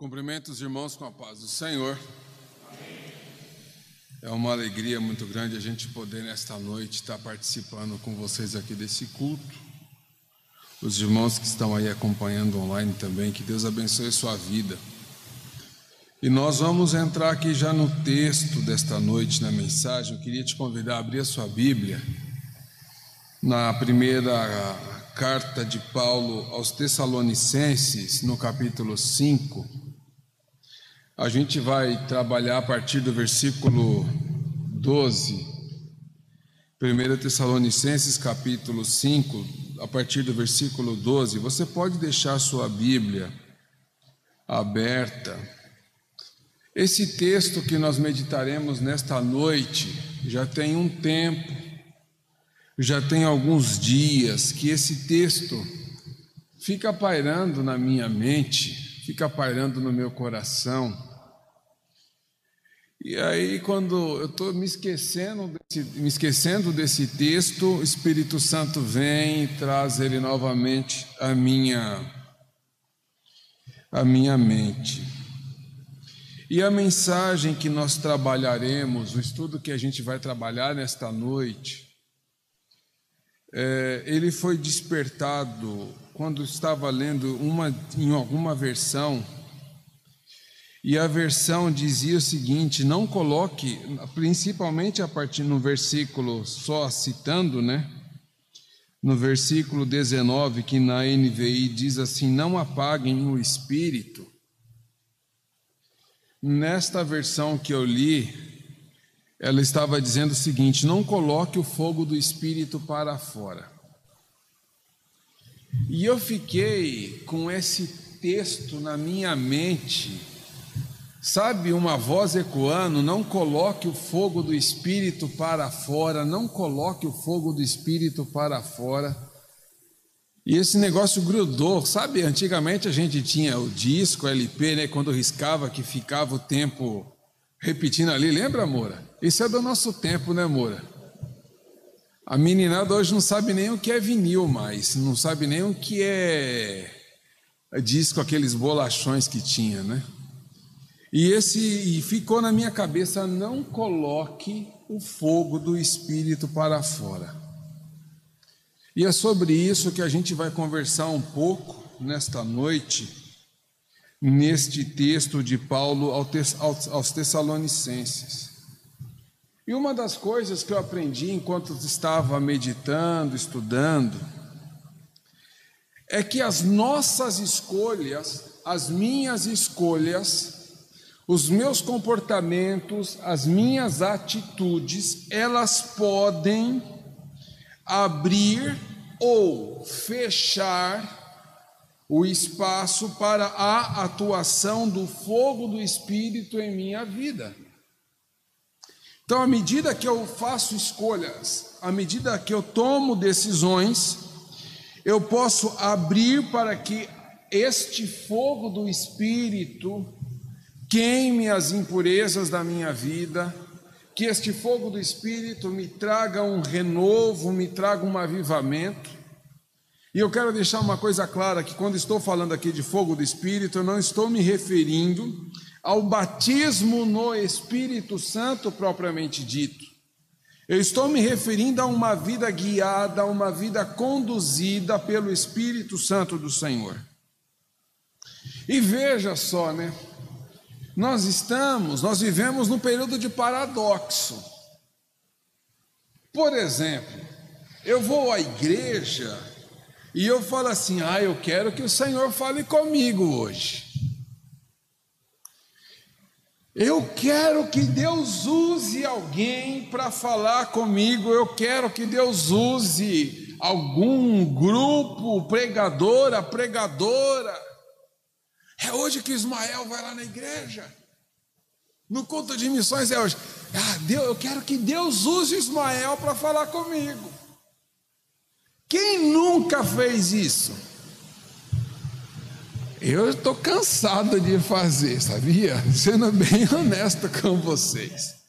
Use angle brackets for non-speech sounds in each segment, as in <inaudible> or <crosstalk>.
Cumprimento os irmãos com a paz do Senhor. É uma alegria muito grande a gente poder, nesta noite, estar participando com vocês aqui desse culto. Os irmãos que estão aí acompanhando online também, que Deus abençoe sua vida. E nós vamos entrar aqui já no texto desta noite, na mensagem. Eu queria te convidar a abrir a sua Bíblia na primeira carta de Paulo aos Tessalonicenses, no capítulo 5. A gente vai trabalhar a partir do versículo 12, 1 Tessalonicenses capítulo 5, a partir do versículo 12. Você pode deixar sua Bíblia aberta. Esse texto que nós meditaremos nesta noite já tem um tempo, já tem alguns dias que esse texto fica pairando na minha mente, fica pairando no meu coração. E aí, quando eu estou me esquecendo desse, me esquecendo desse texto, o Espírito Santo vem e traz ele novamente à minha, à minha mente. E a mensagem que nós trabalharemos, o estudo que a gente vai trabalhar nesta noite, é, ele foi despertado quando estava lendo uma, em alguma versão e a versão dizia o seguinte: não coloque, principalmente a partir no versículo, só citando, né? No versículo 19, que na NVI diz assim: não apaguem o espírito. Nesta versão que eu li, ela estava dizendo o seguinte: não coloque o fogo do espírito para fora. E eu fiquei com esse texto na minha mente Sabe, uma voz ecoando: não coloque o fogo do espírito para fora, não coloque o fogo do espírito para fora. E esse negócio grudou, sabe? Antigamente a gente tinha o disco, LP, né? Quando riscava, que ficava o tempo repetindo ali, lembra, Moura? Isso é do nosso tempo, né, Moura? A meninada hoje não sabe nem o que é vinil mais, não sabe nem o que é disco, aqueles bolachões que tinha, né? E esse e ficou na minha cabeça: não coloque o fogo do espírito para fora. E é sobre isso que a gente vai conversar um pouco nesta noite, neste texto de Paulo aos Tessalonicenses. E uma das coisas que eu aprendi enquanto estava meditando, estudando, é que as nossas escolhas, as minhas escolhas, os meus comportamentos, as minhas atitudes, elas podem abrir ou fechar o espaço para a atuação do fogo do Espírito em minha vida. Então, à medida que eu faço escolhas, à medida que eu tomo decisões, eu posso abrir para que este fogo do Espírito queime as impurezas da minha vida, que este fogo do Espírito me traga um renovo, me traga um avivamento. E eu quero deixar uma coisa clara: que quando estou falando aqui de fogo do Espírito, eu não estou me referindo ao batismo no Espírito Santo propriamente dito. Eu estou me referindo a uma vida guiada, a uma vida conduzida pelo Espírito Santo do Senhor. E veja só, né? Nós estamos, nós vivemos num período de paradoxo. Por exemplo, eu vou à igreja e eu falo assim: ah, eu quero que o Senhor fale comigo hoje. Eu quero que Deus use alguém para falar comigo, eu quero que Deus use algum grupo, pregadora, pregadora é hoje que Ismael vai lá na igreja. No culto de missões é hoje. Ah, Deus, eu quero que Deus use Ismael para falar comigo. Quem nunca fez isso? Eu estou cansado de fazer, sabia? <laughs> Sendo bem honesto com vocês.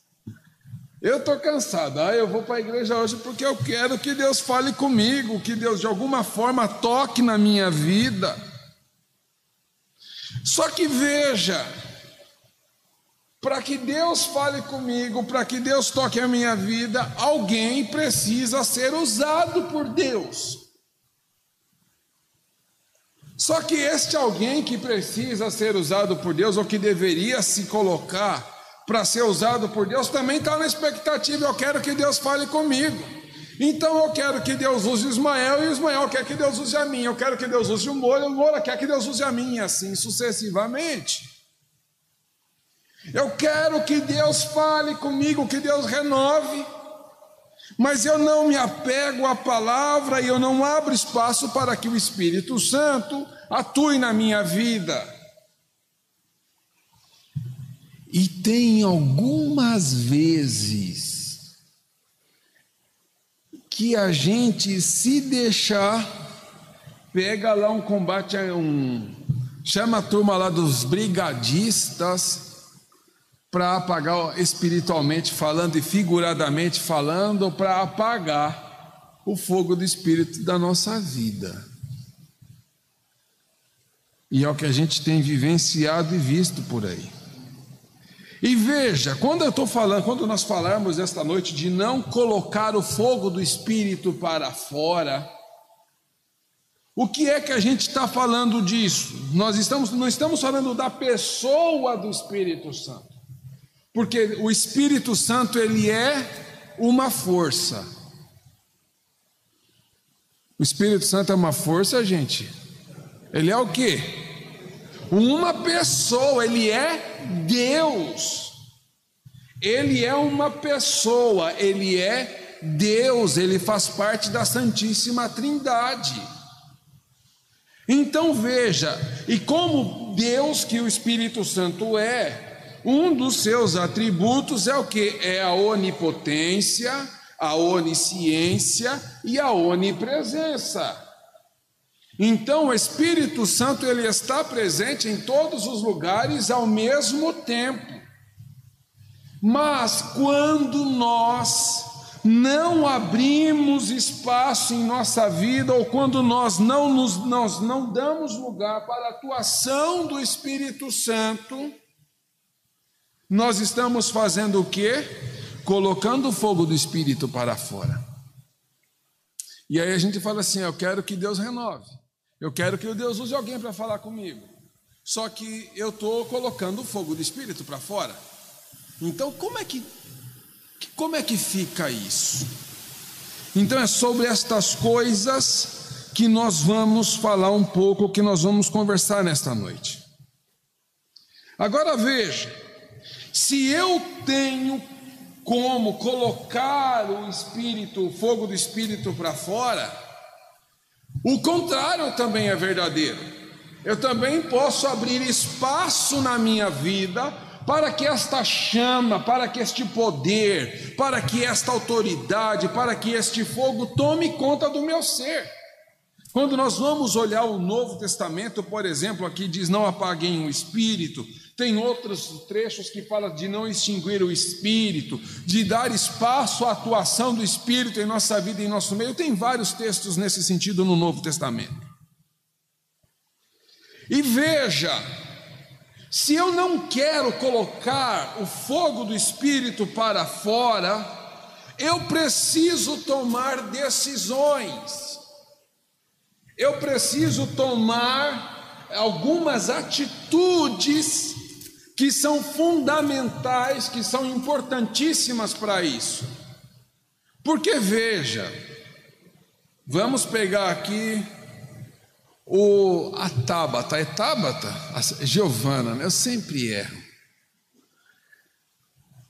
Eu estou cansado. Ah, eu vou para a igreja hoje porque eu quero que Deus fale comigo, que Deus de alguma forma toque na minha vida. Só que veja, para que Deus fale comigo, para que Deus toque a minha vida, alguém precisa ser usado por Deus. Só que este alguém que precisa ser usado por Deus, ou que deveria se colocar para ser usado por Deus, também está na expectativa: eu quero que Deus fale comigo. Então eu quero que Deus use Ismael, e Ismael quer que Deus use a mim. Eu quero que Deus use o Moura, o Moura quer que Deus use a mim, assim sucessivamente. Eu quero que Deus fale comigo, que Deus renove, mas eu não me apego à palavra e eu não abro espaço para que o Espírito Santo atue na minha vida. E tem algumas vezes que a gente se deixar, pega lá um combate, um, chama a turma lá dos brigadistas, para apagar espiritualmente falando e figuradamente falando, para apagar o fogo do espírito da nossa vida. E é o que a gente tem vivenciado e visto por aí. E veja, quando eu estou falando, quando nós falarmos esta noite de não colocar o fogo do espírito para fora, o que é que a gente está falando disso? Nós estamos, não estamos falando da pessoa do Espírito Santo. Porque o Espírito Santo ele é uma força. O Espírito Santo é uma força, gente. Ele é o quê? Uma pessoa, ele é Deus. Ele é uma pessoa, ele é Deus, ele faz parte da Santíssima Trindade. Então veja, e como Deus que o Espírito Santo é, um dos seus atributos é o que? É a onipotência, a onisciência e a onipresença. Então, o Espírito Santo ele está presente em todos os lugares ao mesmo tempo. Mas quando nós não abrimos espaço em nossa vida ou quando nós não nos nós não damos lugar para a atuação do Espírito Santo, nós estamos fazendo o quê? Colocando o fogo do Espírito para fora. E aí a gente fala assim: eu quero que Deus renove, eu quero que Deus use alguém para falar comigo. Só que eu estou colocando o fogo do Espírito para fora. Então, como é que, como é que fica isso? Então, é sobre estas coisas que nós vamos falar um pouco, que nós vamos conversar nesta noite. Agora veja, se eu tenho como colocar o espírito, o fogo do espírito para fora, o contrário também é verdadeiro. Eu também posso abrir espaço na minha vida para que esta chama, para que este poder, para que esta autoridade, para que este fogo tome conta do meu ser. Quando nós vamos olhar o Novo Testamento, por exemplo, aqui diz: não apaguem o espírito, tem outros trechos que falam de não extinguir o espírito, de dar espaço à atuação do espírito em nossa vida, em nosso meio. Tem vários textos nesse sentido no Novo Testamento. E veja, se eu não quero colocar o fogo do espírito para fora, eu preciso tomar decisões. Eu preciso tomar algumas atitudes que são fundamentais, que são importantíssimas para isso. Porque veja, vamos pegar aqui o a Tabata, é Tabata? A Giovana, né? eu sempre erro.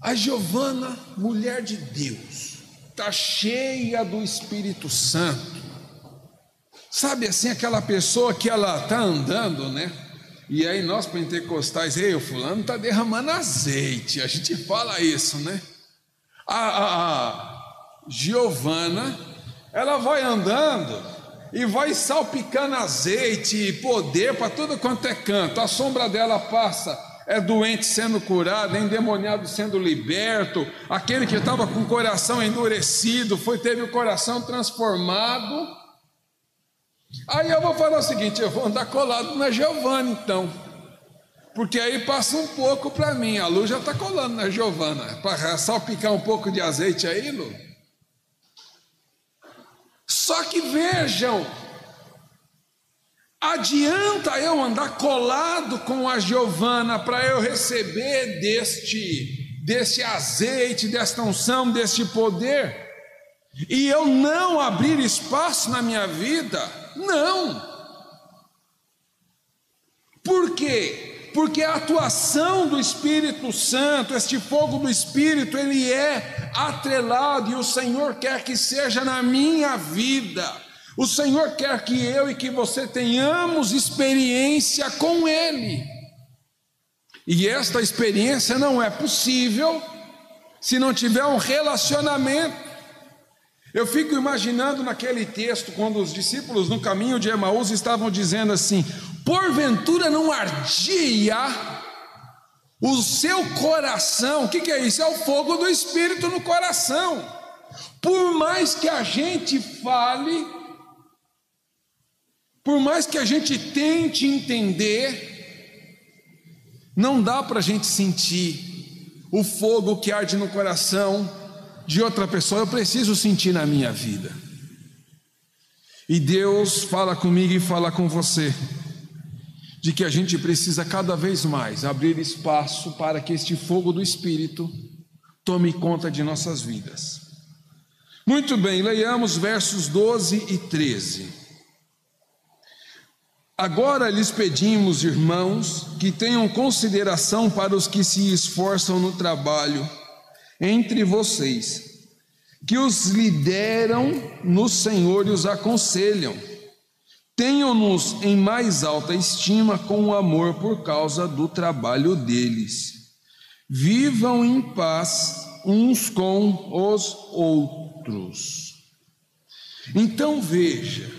A Giovana, mulher de Deus, está cheia do Espírito Santo. Sabe assim, aquela pessoa que ela está andando, né? E aí nós pentecostais, ei, o fulano está derramando azeite, a gente fala isso, né? A, a, a Giovana, ela vai andando e vai salpicando azeite e poder para tudo quanto é canto. A sombra dela passa, é doente sendo curado, é endemoniado sendo liberto, aquele que estava com o coração endurecido, foi teve o coração transformado. Aí eu vou falar o seguinte: eu vou andar colado na Giovana, então. Porque aí passa um pouco para mim. A luz já está colando na Giovana. Para salpicar um pouco de azeite aí, Lu. Só que vejam, adianta eu andar colado com a Giovana para eu receber deste, deste azeite, desta unção, deste poder, e eu não abrir espaço na minha vida? Não. Por quê? porque a atuação do Espírito Santo, este fogo do Espírito, ele é atrelado e o Senhor quer que seja na minha vida. O Senhor quer que eu e que você tenhamos experiência com Ele. E esta experiência não é possível se não tiver um relacionamento. Eu fico imaginando naquele texto, quando os discípulos no caminho de Emaús estavam dizendo assim: porventura não ardia o seu coração? O que, que é isso? É o fogo do Espírito no coração. Por mais que a gente fale, por mais que a gente tente entender, não dá para a gente sentir o fogo que arde no coração de outra pessoa, eu preciso sentir na minha vida. E Deus fala comigo e fala com você, de que a gente precisa cada vez mais abrir espaço para que este fogo do Espírito tome conta de nossas vidas. Muito bem, leiamos versos 12 e 13. Agora lhes pedimos, irmãos, que tenham consideração para os que se esforçam no trabalho entre vocês, que os lideram no Senhor e os aconselham. Tenham-nos em mais alta estima com amor por causa do trabalho deles. Vivam em paz uns com os outros. Então veja,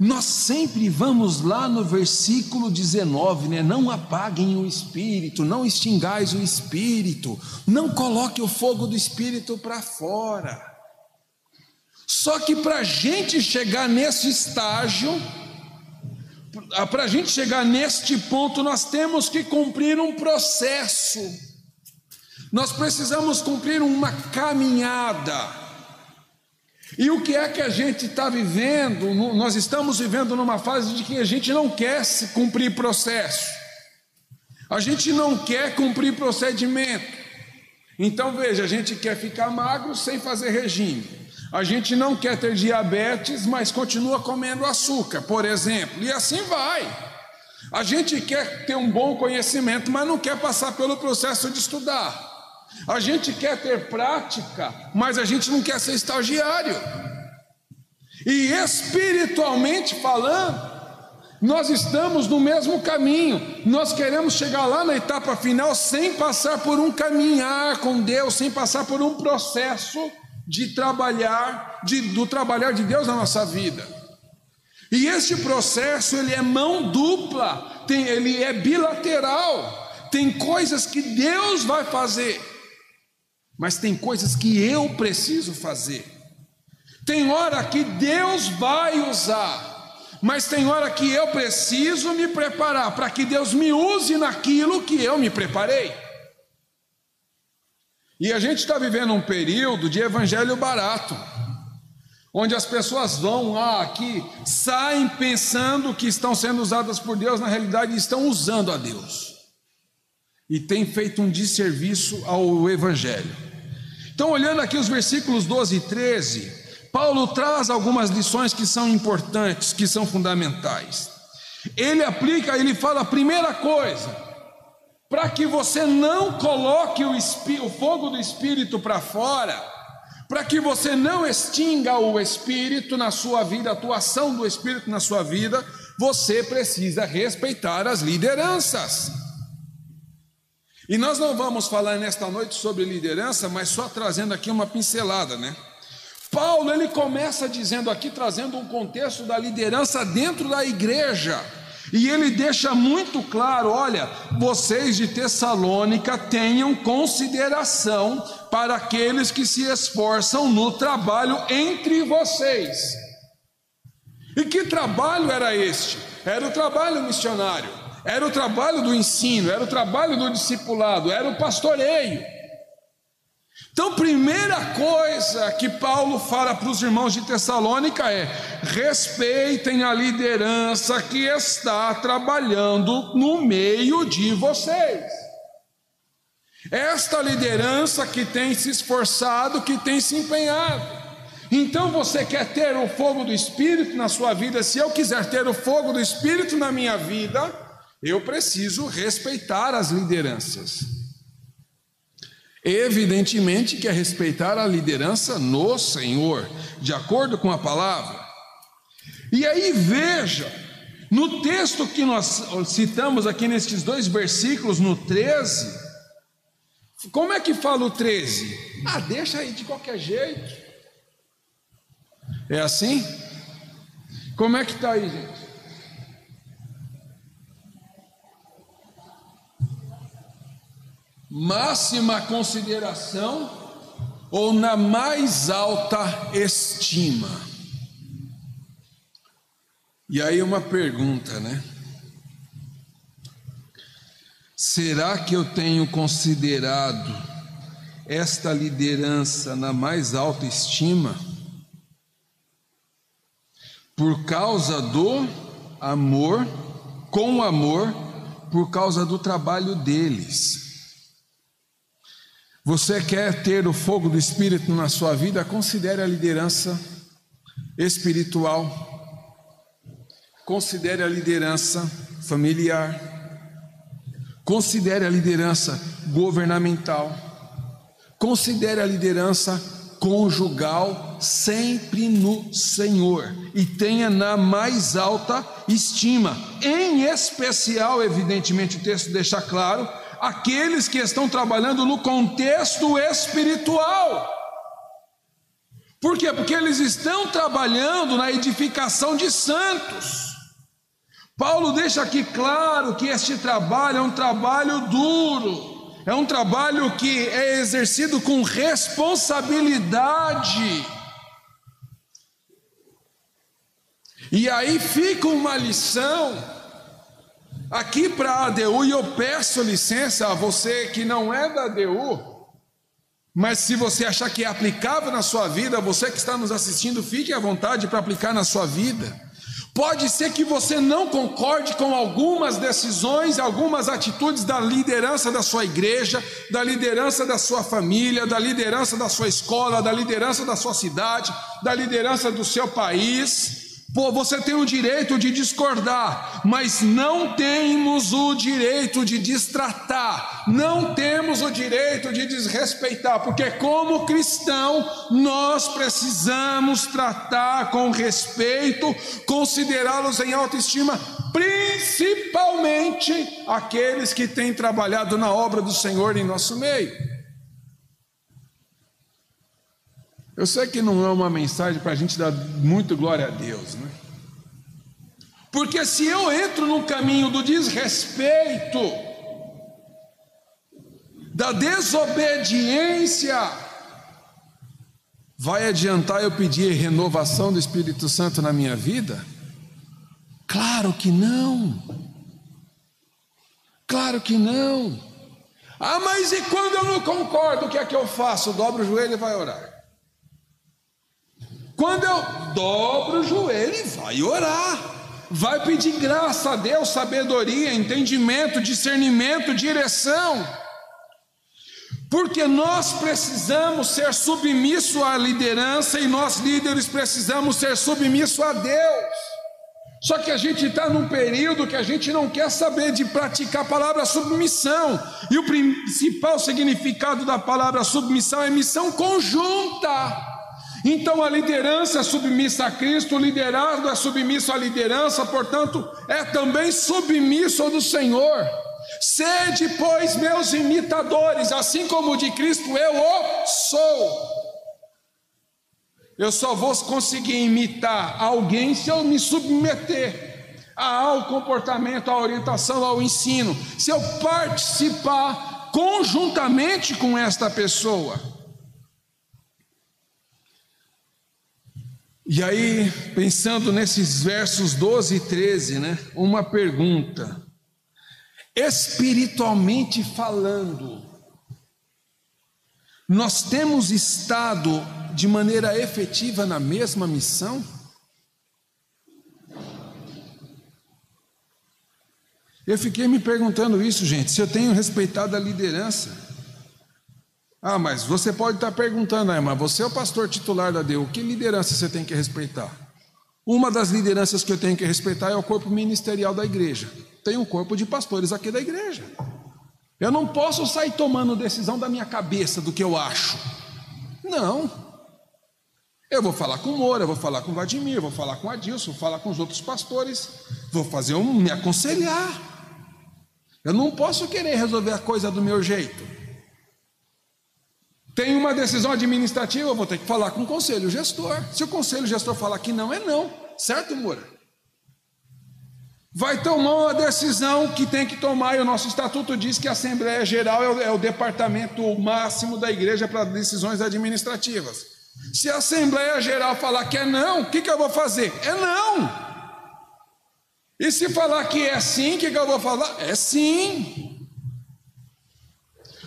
nós sempre vamos lá no versículo 19, né? Não apaguem o espírito, não extingais o espírito, não coloque o fogo do espírito para fora. Só que para a gente chegar nesse estágio, para a gente chegar neste ponto, nós temos que cumprir um processo, nós precisamos cumprir uma caminhada. E o que é que a gente está vivendo? Nós estamos vivendo numa fase de que a gente não quer se cumprir processo, a gente não quer cumprir procedimento. Então veja, a gente quer ficar magro sem fazer regime, a gente não quer ter diabetes, mas continua comendo açúcar, por exemplo, e assim vai. A gente quer ter um bom conhecimento, mas não quer passar pelo processo de estudar. A gente quer ter prática, mas a gente não quer ser estagiário. E espiritualmente falando, nós estamos no mesmo caminho. Nós queremos chegar lá na etapa final sem passar por um caminhar com Deus, sem passar por um processo de trabalhar, de, do trabalhar de Deus na nossa vida. E este processo ele é mão dupla, tem, ele é bilateral. Tem coisas que Deus vai fazer mas tem coisas que eu preciso fazer. Tem hora que Deus vai usar, mas tem hora que eu preciso me preparar para que Deus me use naquilo que eu me preparei. E a gente está vivendo um período de evangelho barato, onde as pessoas vão lá aqui, saem pensando que estão sendo usadas por Deus, na realidade estão usando a Deus, e tem feito um desserviço ao evangelho. Então, olhando aqui os versículos 12 e 13, Paulo traz algumas lições que são importantes, que são fundamentais. Ele aplica, ele fala a primeira coisa, para que você não coloque o, o fogo do espírito para fora, para que você não extinga o espírito na sua vida, a atuação do espírito na sua vida, você precisa respeitar as lideranças. E nós não vamos falar nesta noite sobre liderança, mas só trazendo aqui uma pincelada, né? Paulo ele começa dizendo aqui, trazendo um contexto da liderança dentro da igreja. E ele deixa muito claro: olha, vocês de Tessalônica tenham consideração para aqueles que se esforçam no trabalho entre vocês. E que trabalho era este? Era o trabalho missionário era o trabalho do ensino, era o trabalho do discipulado, era o pastoreio. Então, primeira coisa que Paulo fala para os irmãos de Tessalônica é: respeitem a liderança que está trabalhando no meio de vocês. Esta liderança que tem se esforçado, que tem se empenhado. Então você quer ter o fogo do Espírito na sua vida? Se eu quiser ter o fogo do Espírito na minha vida, eu preciso respeitar as lideranças. Evidentemente que é respeitar a liderança no Senhor, de acordo com a palavra. E aí veja, no texto que nós citamos aqui nestes dois versículos, no 13, como é que fala o 13? Ah, deixa aí de qualquer jeito. É assim? Como é que está aí, gente? Máxima consideração ou na mais alta estima? E aí uma pergunta, né? Será que eu tenho considerado esta liderança na mais alta estima? Por causa do amor, com amor, por causa do trabalho deles. Você quer ter o fogo do Espírito na sua vida? Considere a liderança espiritual, considere a liderança familiar Considere a liderança governamental. Considere a liderança conjugal sempre no Senhor e tenha na mais alta estima. Em especial, evidentemente, o texto deixa claro, aqueles que estão trabalhando no contexto espiritual. Por quê? Porque eles estão trabalhando na edificação de santos. Paulo deixa aqui claro que este trabalho é um trabalho duro, é um trabalho que é exercido com responsabilidade. E aí fica uma lição aqui para a ADU, e eu peço licença a você que não é da ADU, mas se você achar que é aplicável na sua vida, você que está nos assistindo, fique à vontade para aplicar na sua vida. Pode ser que você não concorde com algumas decisões, algumas atitudes da liderança da sua igreja, da liderança da sua família, da liderança da sua escola, da liderança da sua cidade, da liderança do seu país. Pô, você tem o direito de discordar, mas não temos o direito de distratar, não temos o direito de desrespeitar, porque como cristão nós precisamos tratar com respeito, considerá-los em autoestima, principalmente aqueles que têm trabalhado na obra do Senhor em nosso meio. Eu sei que não é uma mensagem para a gente dar muito glória a Deus, né? Porque se eu entro no caminho do desrespeito, da desobediência, vai adiantar eu pedir renovação do Espírito Santo na minha vida? Claro que não. Claro que não. Ah, mas e quando eu não concordo, o que é que eu faço? Dobro o joelho e vai orar. Quando eu dobro o joelho e vai orar, vai pedir graça a Deus, sabedoria, entendimento, discernimento, direção. Porque nós precisamos ser submissos à liderança e nós líderes precisamos ser submissos a Deus. Só que a gente está num período que a gente não quer saber de praticar a palavra submissão. E o principal significado da palavra submissão é missão conjunta. Então a liderança é submissa a Cristo, o liderado é submisso à liderança, portanto, é também submisso ao do Senhor. Sede, pois, meus imitadores, assim como de Cristo eu o sou. Eu só vou conseguir imitar alguém se eu me submeter ao comportamento, à orientação, ao ensino, se eu participar conjuntamente com esta pessoa. E aí, pensando nesses versos 12 e 13, né? Uma pergunta: espiritualmente falando, nós temos estado de maneira efetiva na mesma missão? Eu fiquei me perguntando isso, gente, se eu tenho respeitado a liderança. Ah, mas você pode estar perguntando, ah, mas você é o pastor titular da DEU, que liderança você tem que respeitar? Uma das lideranças que eu tenho que respeitar é o corpo ministerial da igreja. Tem um corpo de pastores aqui da igreja. Eu não posso sair tomando decisão da minha cabeça, do que eu acho. Não. Eu vou falar com o Moura, vou falar com o Vladimir, vou falar com o Adilson, vou falar com os outros pastores, vou fazer um me aconselhar. Eu não posso querer resolver a coisa do meu jeito. Tem uma decisão administrativa, eu vou ter que falar com o conselho gestor. Se o conselho gestor falar que não, é não. Certo, Moura? Vai tomar uma decisão que tem que tomar, e o nosso estatuto diz que a Assembleia Geral é o, é o departamento máximo da igreja para decisões administrativas. Se a Assembleia Geral falar que é não, o que, que eu vou fazer? É não. E se falar que é sim, o que, que eu vou falar? É sim.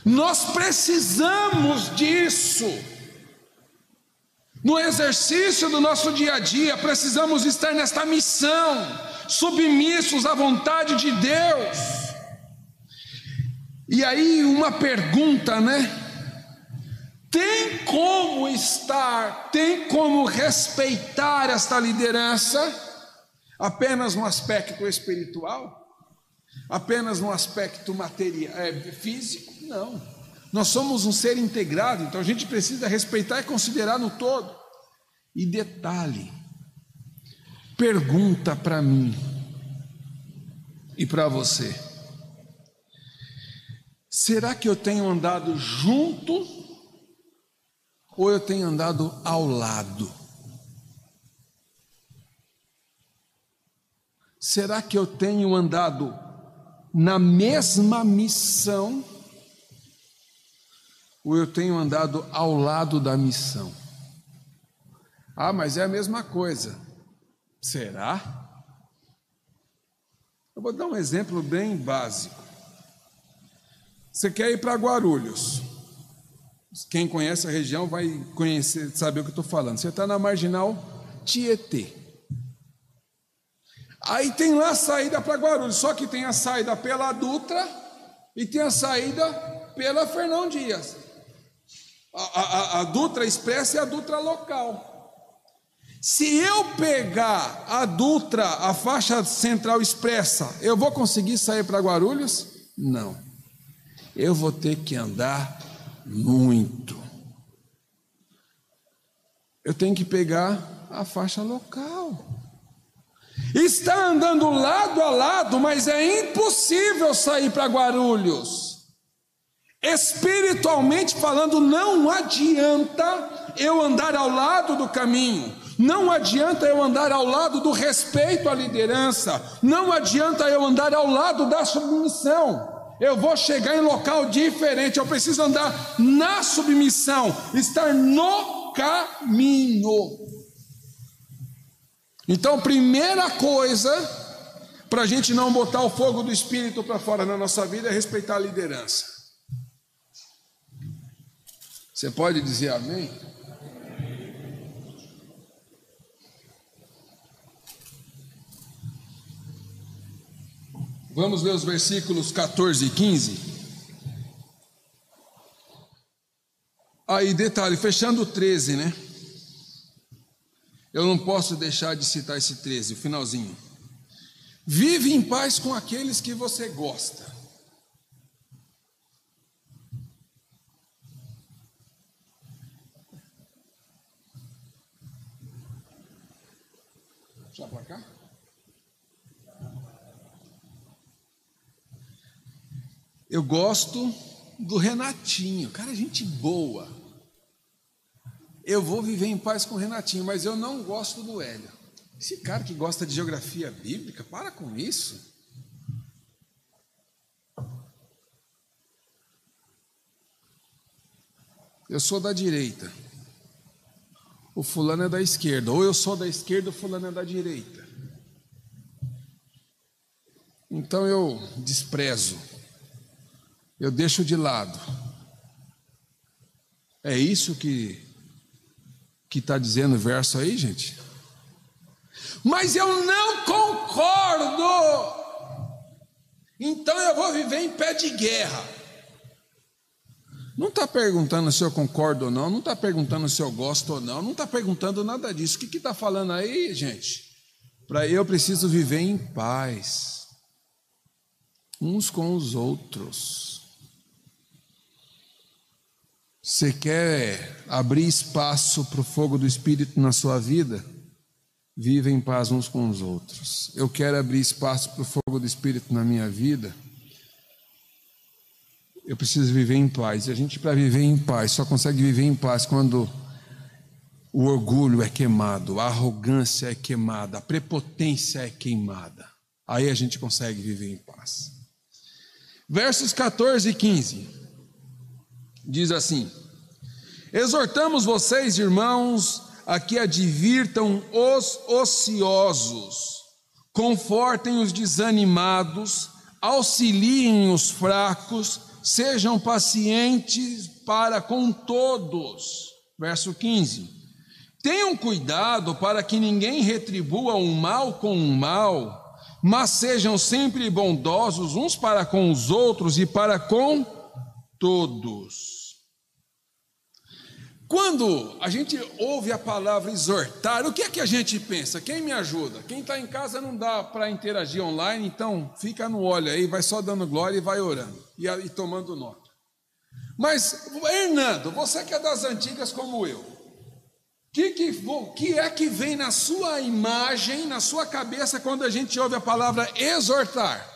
Nós precisamos disso. No exercício do nosso dia a dia, precisamos estar nesta missão, submissos à vontade de Deus. E aí, uma pergunta, né? Tem como estar, tem como respeitar esta liderança? apenas no aspecto espiritual, apenas no aspecto material, é, físico, não. Nós somos um ser integrado, então a gente precisa respeitar e considerar no todo. E detalhe, pergunta para mim e para você: será que eu tenho andado junto ou eu tenho andado ao lado? Será que eu tenho andado na mesma missão? Ou eu tenho andado ao lado da missão? Ah, mas é a mesma coisa. Será? Eu vou dar um exemplo bem básico. Você quer ir para Guarulhos. Quem conhece a região vai conhecer, saber o que eu estou falando. Você está na marginal Tietê. Aí tem lá a saída para Guarulhos, só que tem a saída pela Dutra e tem a saída pela Fernão Dias. A, a, a Dutra Expressa e a Dutra Local. Se eu pegar a Dutra, a faixa central expressa, eu vou conseguir sair para Guarulhos? Não. Eu vou ter que andar muito. Eu tenho que pegar a faixa local. Está andando lado a lado, mas é impossível sair para Guarulhos. Espiritualmente falando, não adianta eu andar ao lado do caminho, não adianta eu andar ao lado do respeito à liderança, não adianta eu andar ao lado da submissão. Eu vou chegar em local diferente, eu preciso andar na submissão, estar no caminho. Então, primeira coisa para a gente não botar o fogo do Espírito para fora na nossa vida é respeitar a liderança. Você pode dizer amém? Vamos ler os versículos 14 e 15. Aí, detalhe, fechando o 13, né? Eu não posso deixar de citar esse 13, o finalzinho. Vive em paz com aqueles que você gosta. Já para cá? Eu gosto do Renatinho, cara, gente boa eu vou viver em paz com o Renatinho, mas eu não gosto do Hélio. Esse cara que gosta de geografia bíblica, para com isso. Eu sou da direita. O fulano é da esquerda. Ou eu sou da esquerda, o fulano é da direita. Então eu desprezo, eu deixo de lado. É isso que que está dizendo o verso aí, gente? Mas eu não concordo. Então eu vou viver em pé de guerra. Não está perguntando se eu concordo ou não, não está perguntando se eu gosto ou não, não está perguntando nada disso. O que está falando aí, gente? Para eu preciso viver em paz, uns com os outros. Você quer abrir espaço para o fogo do Espírito na sua vida? Viva em paz uns com os outros. Eu quero abrir espaço para o fogo do Espírito na minha vida eu preciso viver em paz. E a gente, para viver em paz, só consegue viver em paz quando o orgulho é queimado, a arrogância é queimada, a prepotência é queimada. Aí a gente consegue viver em paz. Versos 14 e 15 diz assim: Exortamos vocês, irmãos, a que advirtam os ociosos, confortem os desanimados, auxiliem os fracos, sejam pacientes para com todos. Verso 15: Tenham cuidado para que ninguém retribua o mal com o mal, mas sejam sempre bondosos uns para com os outros e para com todos. Quando a gente ouve a palavra exortar, o que é que a gente pensa? Quem me ajuda? Quem está em casa não dá para interagir online, então fica no olho aí, vai só dando glória e vai orando e, e tomando nota. Mas, Hernando, você que é das antigas como eu, que, que, que é que vem na sua imagem, na sua cabeça, quando a gente ouve a palavra exortar?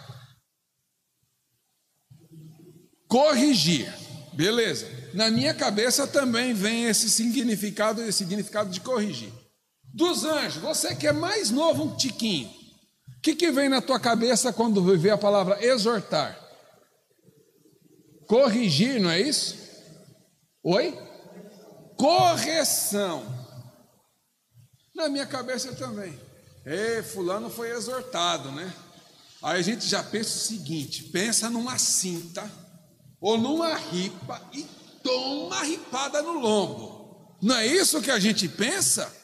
Corrigir, beleza. Na minha cabeça também vem esse significado, esse significado de corrigir. Dos anjos, você que é mais novo um tiquinho, o que, que vem na tua cabeça quando vê a palavra exortar? Corrigir, não é isso? Oi? Correção. Na minha cabeça também. É, fulano foi exortado, né? Aí a gente já pensa o seguinte: pensa numa cinta ou numa ripa e toma uma ripada no lombo. Não é isso que a gente pensa?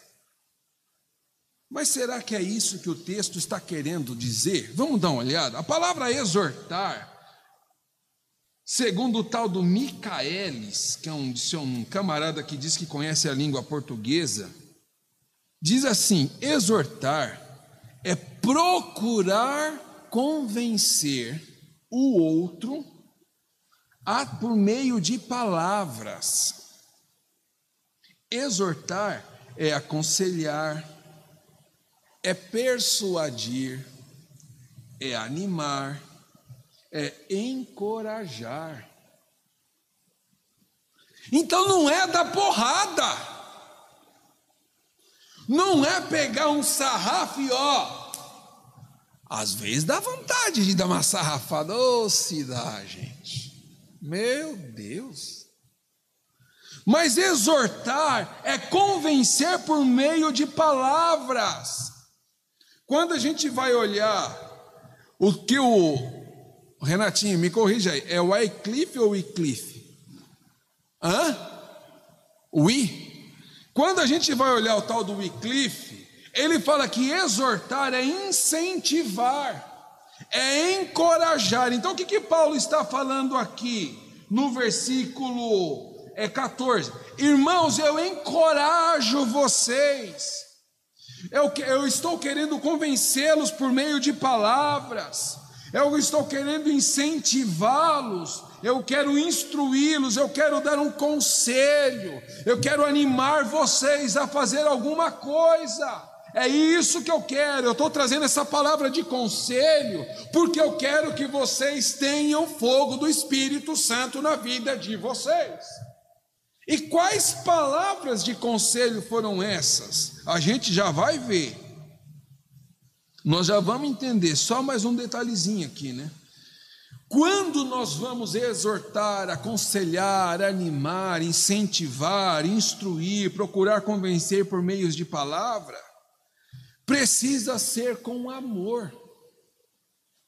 Mas será que é isso que o texto está querendo dizer? Vamos dar uma olhada. A palavra exortar, segundo o tal do Micaelis, que é um, um camarada que diz que conhece a língua portuguesa, diz assim: exortar é procurar convencer o outro a, por meio de palavras. Exortar é aconselhar, é persuadir, é animar, é encorajar. Então não é da porrada. Não é pegar um sarrafo e ó. Às vezes dá vontade de dar uma sarrafada, ô oh, cidade, gente. Meu Deus. Mas exortar é convencer por meio de palavras. Quando a gente vai olhar o que o Renatinho, me corrija aí, é o Wycliffe ou Wycliffe? Hã? O I? Quando a gente vai olhar o tal do Wycliffe, ele fala que exortar é incentivar é encorajar. Então o que, que Paulo está falando aqui no versículo é 14? Irmãos, eu encorajo vocês. Eu, eu estou querendo convencê-los por meio de palavras. Eu estou querendo incentivá-los. Eu quero instruí-los, eu quero dar um conselho, eu quero animar vocês a fazer alguma coisa. É isso que eu quero. Eu estou trazendo essa palavra de conselho, porque eu quero que vocês tenham fogo do Espírito Santo na vida de vocês. E quais palavras de conselho foram essas? A gente já vai ver. Nós já vamos entender, só mais um detalhezinho aqui, né? Quando nós vamos exortar, aconselhar, animar, incentivar, instruir, procurar convencer por meios de palavra, precisa ser com amor.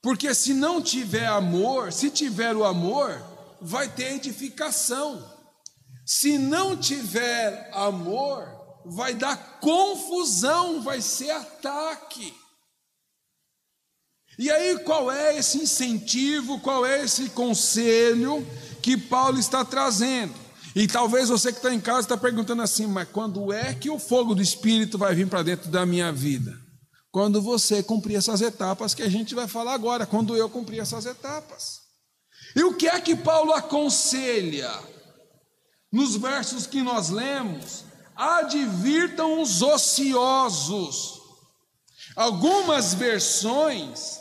Porque se não tiver amor, se tiver o amor, vai ter edificação. Se não tiver amor, vai dar confusão, vai ser ataque. E aí, qual é esse incentivo, qual é esse conselho que Paulo está trazendo? E talvez você que está em casa está perguntando assim, mas quando é que o fogo do Espírito vai vir para dentro da minha vida? Quando você cumprir essas etapas que a gente vai falar agora, quando eu cumprir essas etapas. E o que é que Paulo aconselha? Nos versos que nós lemos, advirtam os ociosos. Algumas versões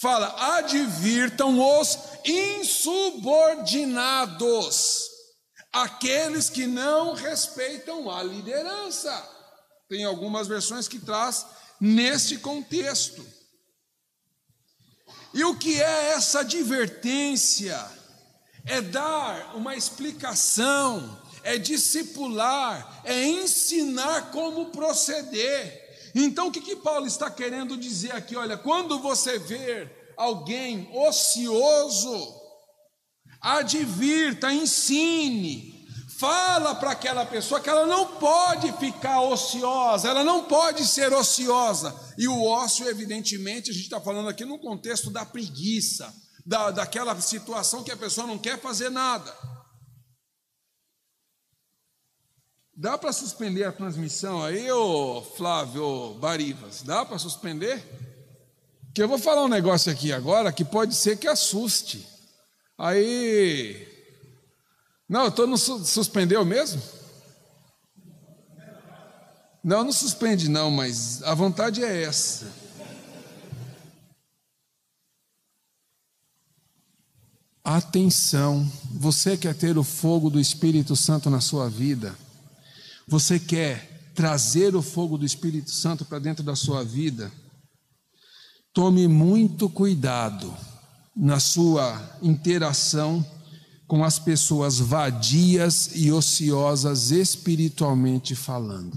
fala advirtam os insubordinados, aqueles que não respeitam a liderança. Tem algumas versões que traz neste contexto. E o que é essa advertência? É dar uma explicação, é discipular, é ensinar como proceder. Então o que, que Paulo está querendo dizer aqui? Olha, quando você ver alguém ocioso, advirta, ensine, fala para aquela pessoa que ela não pode ficar ociosa, ela não pode ser ociosa. E o ócio, evidentemente, a gente está falando aqui no contexto da preguiça, da, daquela situação que a pessoa não quer fazer nada. Dá para suspender a transmissão aí, ô Flávio Barivas? Dá para suspender? Que eu vou falar um negócio aqui agora que pode ser que assuste. Aí. Não, estou no suspendeu mesmo? Não, não suspende não, mas a vontade é essa. Atenção, você quer ter o fogo do Espírito Santo na sua vida? Você quer trazer o fogo do Espírito Santo para dentro da sua vida? Tome muito cuidado na sua interação com as pessoas vadias e ociosas espiritualmente falando.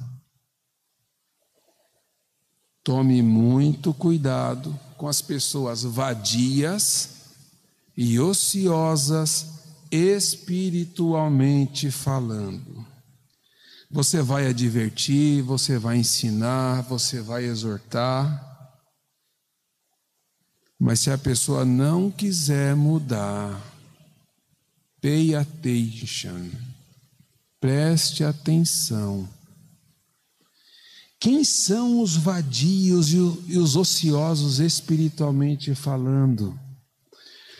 Tome muito cuidado com as pessoas vadias e ociosas espiritualmente falando. Você vai advertir, você vai ensinar, você vai exortar. Mas se a pessoa não quiser mudar, pay attention, preste atenção. Quem são os vadios e os ociosos espiritualmente falando?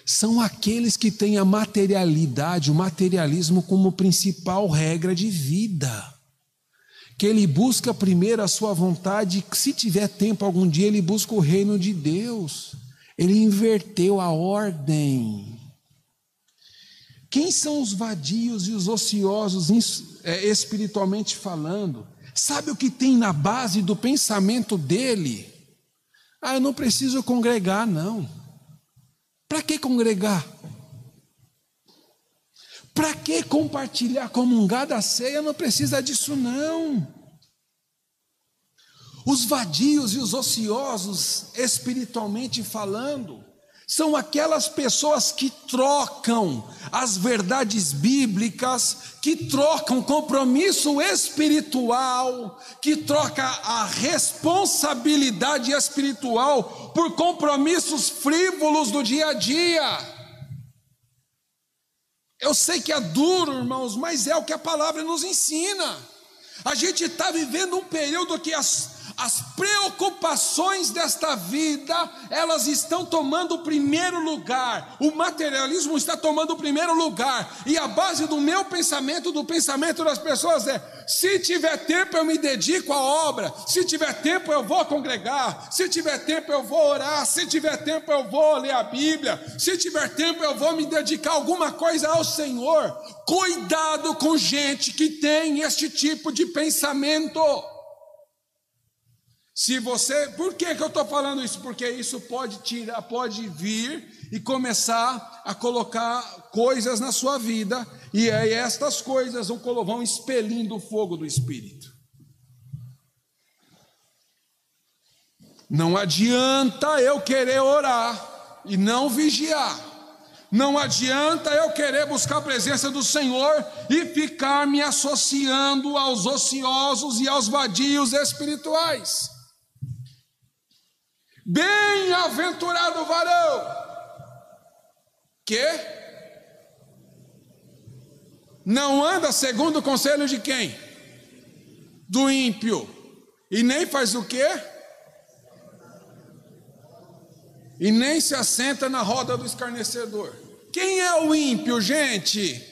São aqueles que têm a materialidade, o materialismo como principal regra de vida que ele busca primeiro a sua vontade, se tiver tempo algum dia, ele busca o reino de Deus. Ele inverteu a ordem. Quem são os vadios e os ociosos é, espiritualmente falando? Sabe o que tem na base do pensamento dele? Ah, eu não preciso congregar, não. Para que congregar? Para que compartilhar, comungar da ceia? Não precisa disso, não. Os vadios e os ociosos, espiritualmente falando, são aquelas pessoas que trocam as verdades bíblicas, que trocam compromisso espiritual, que troca a responsabilidade espiritual por compromissos frívolos do dia a dia. Eu sei que é duro, irmãos, mas é o que a palavra nos ensina. A gente está vivendo um período que as, as preocupações desta vida, elas estão tomando o primeiro lugar. O materialismo está tomando o primeiro lugar. E a base do meu pensamento, do pensamento das pessoas é: se tiver tempo eu me dedico à obra, se tiver tempo eu vou congregar, se tiver tempo eu vou orar, se tiver tempo eu vou ler a Bíblia, se tiver tempo eu vou me dedicar alguma coisa ao Senhor. Cuidado com gente que tem este tipo de pensamento. Se você, por que, que eu estou falando isso? Porque isso pode tirar, pode vir e começar a colocar coisas na sua vida, e aí estas coisas vão, vão expelindo o fogo do Espírito. Não adianta eu querer orar, e não vigiar. Não adianta eu querer buscar a presença do Senhor e ficar me associando aos ociosos e aos vadios espirituais. Bem-aventurado varão que não anda segundo o conselho de quem? Do ímpio. E nem faz o quê? E nem se assenta na roda do escarnecedor. Quem é o ímpio, gente?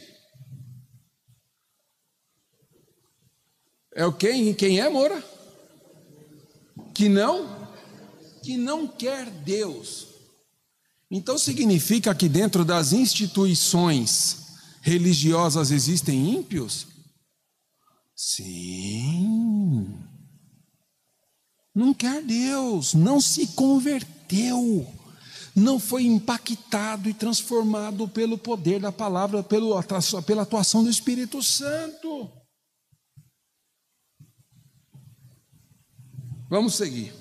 É o quem? Quem é, Moura? Que não? Que não quer Deus. Então significa que dentro das instituições religiosas existem ímpios? Sim. Não quer Deus, não se converteu, não foi impactado e transformado pelo poder da palavra, pela atuação do Espírito Santo. Vamos seguir.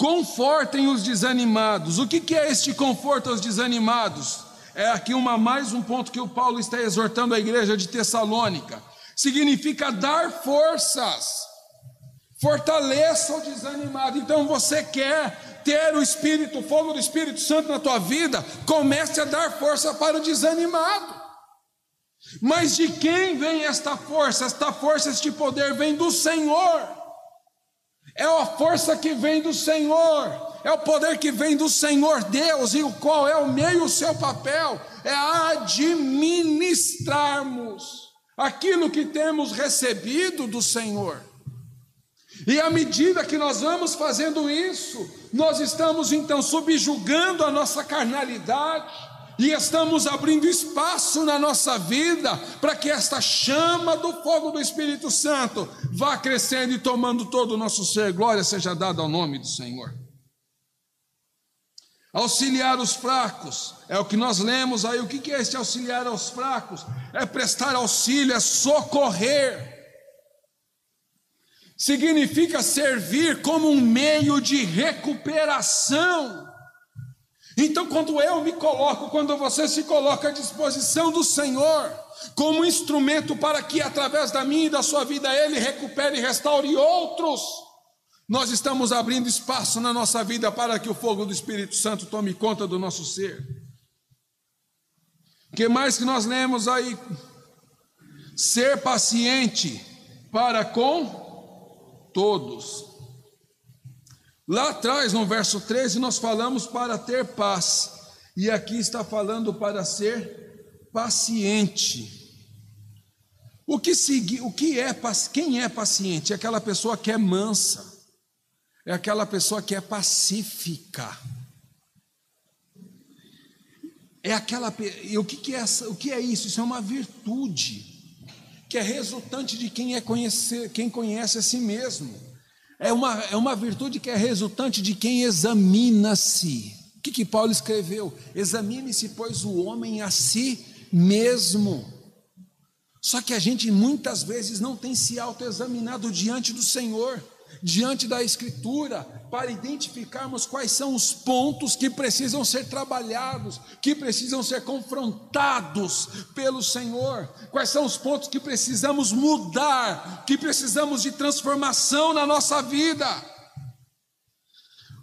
Confortem os desanimados. O que é este conforto aos desanimados? É aqui uma mais um ponto que o Paulo está exortando a igreja de Tessalônica. Significa dar forças. Fortaleça o desanimado. Então você quer ter o Espírito, o fogo do Espírito Santo na tua vida, comece a dar força para o desanimado. Mas de quem vem esta força? Esta força, este poder vem do Senhor é a força que vem do Senhor, é o poder que vem do Senhor Deus, e o qual é o meio, o seu papel, é administrarmos aquilo que temos recebido do Senhor. E à medida que nós vamos fazendo isso, nós estamos então subjugando a nossa carnalidade, e estamos abrindo espaço na nossa vida para que esta chama do fogo do Espírito Santo vá crescendo e tomando todo o nosso ser. Glória seja dada ao nome do Senhor. Auxiliar os fracos, é o que nós lemos aí. O que é este auxiliar aos fracos? É prestar auxílio, é socorrer. Significa servir como um meio de recuperação então, quando eu me coloco, quando você se coloca à disposição do Senhor, como instrumento para que através da minha e da sua vida Ele recupere e restaure outros, nós estamos abrindo espaço na nossa vida para que o fogo do Espírito Santo tome conta do nosso ser. O que mais que nós lemos aí? Ser paciente para com todos. Lá atrás, no verso 13, nós falamos para ter paz, e aqui está falando para ser paciente. O que, segui, o que é, quem é paciente? É aquela pessoa que é mansa, é aquela pessoa que é pacífica. É aquela e o que, que é o que é isso? Isso é uma virtude que é resultante de quem é conhecer, quem conhece a si mesmo. É uma, é uma virtude que é resultante de quem examina-se. O que, que Paulo escreveu? Examine-se, pois, o homem a si mesmo. Só que a gente muitas vezes não tem se autoexaminado diante do Senhor diante da Escritura para identificarmos quais são os pontos que precisam ser trabalhados, que precisam ser confrontados pelo Senhor, quais são os pontos que precisamos mudar, que precisamos de transformação na nossa vida.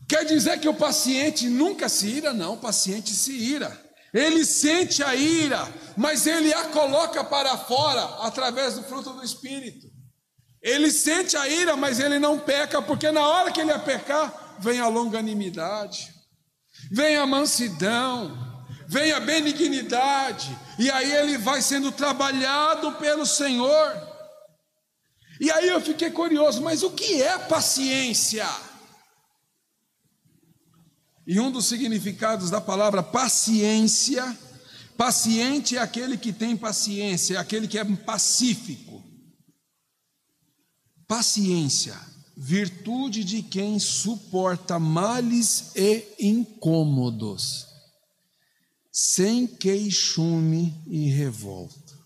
Quer dizer que o paciente nunca se ira? Não, o paciente se ira. Ele sente a ira, mas ele a coloca para fora através do fruto do Espírito. Ele sente a ira, mas ele não peca, porque na hora que ele ia pecar, vem a longanimidade, vem a mansidão, vem a benignidade, e aí ele vai sendo trabalhado pelo Senhor. E aí eu fiquei curioso, mas o que é paciência? E um dos significados da palavra paciência, paciente é aquele que tem paciência, é aquele que é pacífico. Paciência, virtude de quem suporta males e incômodos, sem queixume e revolta.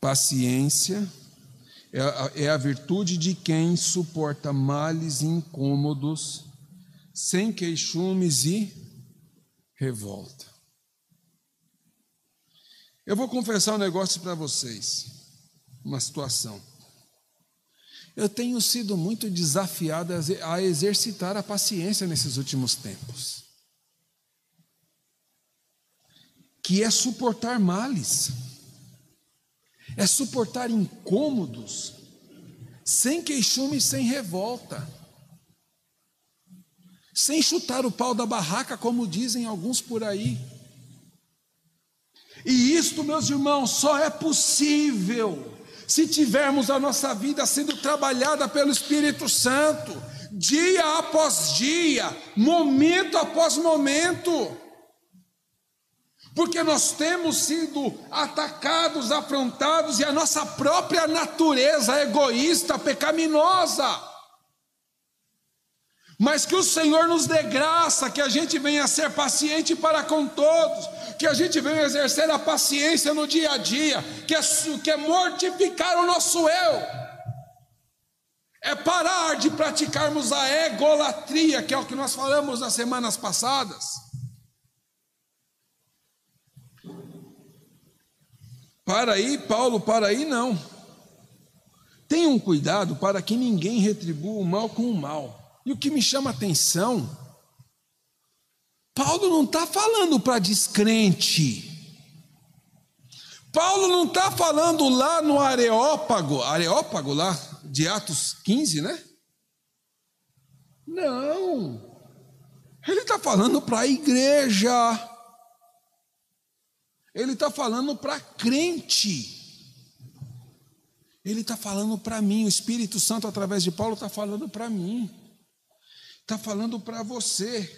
Paciência é a, é a virtude de quem suporta males e incômodos, sem queixumes e revolta. Eu vou confessar um negócio para vocês, uma situação. Eu tenho sido muito desafiado a exercitar a paciência nesses últimos tempos, que é suportar males é suportar incômodos, sem queixume sem revolta, sem chutar o pau da barraca, como dizem alguns por aí. E isto, meus irmãos, só é possível se tivermos a nossa vida sendo trabalhada pelo Espírito Santo, dia após dia, momento após momento porque nós temos sido atacados, afrontados e a nossa própria natureza egoísta, pecaminosa. Mas que o Senhor nos dê graça, que a gente venha ser paciente para com todos, que a gente venha exercer a paciência no dia a dia, que é, que é mortificar o nosso eu, é parar de praticarmos a egolatria, que é o que nós falamos nas semanas passadas. Para aí, Paulo, para aí não. Tenham cuidado para que ninguém retribua o mal com o mal. E o que me chama a atenção, Paulo não está falando para descrente. Paulo não está falando lá no Areópago, Areópago lá de Atos 15, né? Não. Ele está falando para a igreja. Ele está falando para crente. Ele está falando para mim. O Espírito Santo, através de Paulo, está falando para mim. Está falando para você.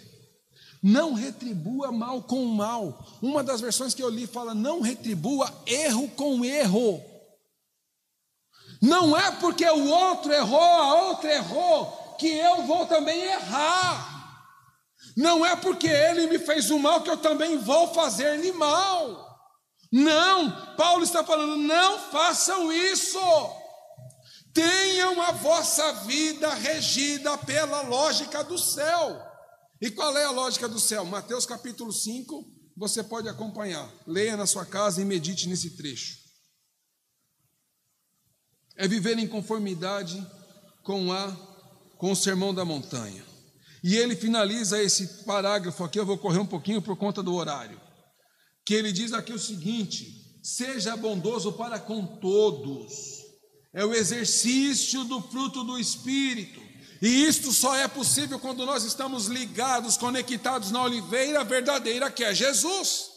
Não retribua mal com mal. Uma das versões que eu li fala: não retribua erro com erro. Não é porque o outro errou, a outra errou, que eu vou também errar. Não é porque ele me fez o mal que eu também vou fazer-lhe mal. Não, Paulo está falando, não façam isso. Tenham a vossa vida regida pela lógica do céu. E qual é a lógica do céu? Mateus capítulo 5, você pode acompanhar. Leia na sua casa e medite nesse trecho. É viver em conformidade com a com o sermão da montanha. E ele finaliza esse parágrafo aqui, eu vou correr um pouquinho por conta do horário. Que ele diz aqui o seguinte: seja bondoso para com todos. É o exercício do fruto do espírito. E isto só é possível quando nós estamos ligados, conectados na oliveira verdadeira que é Jesus.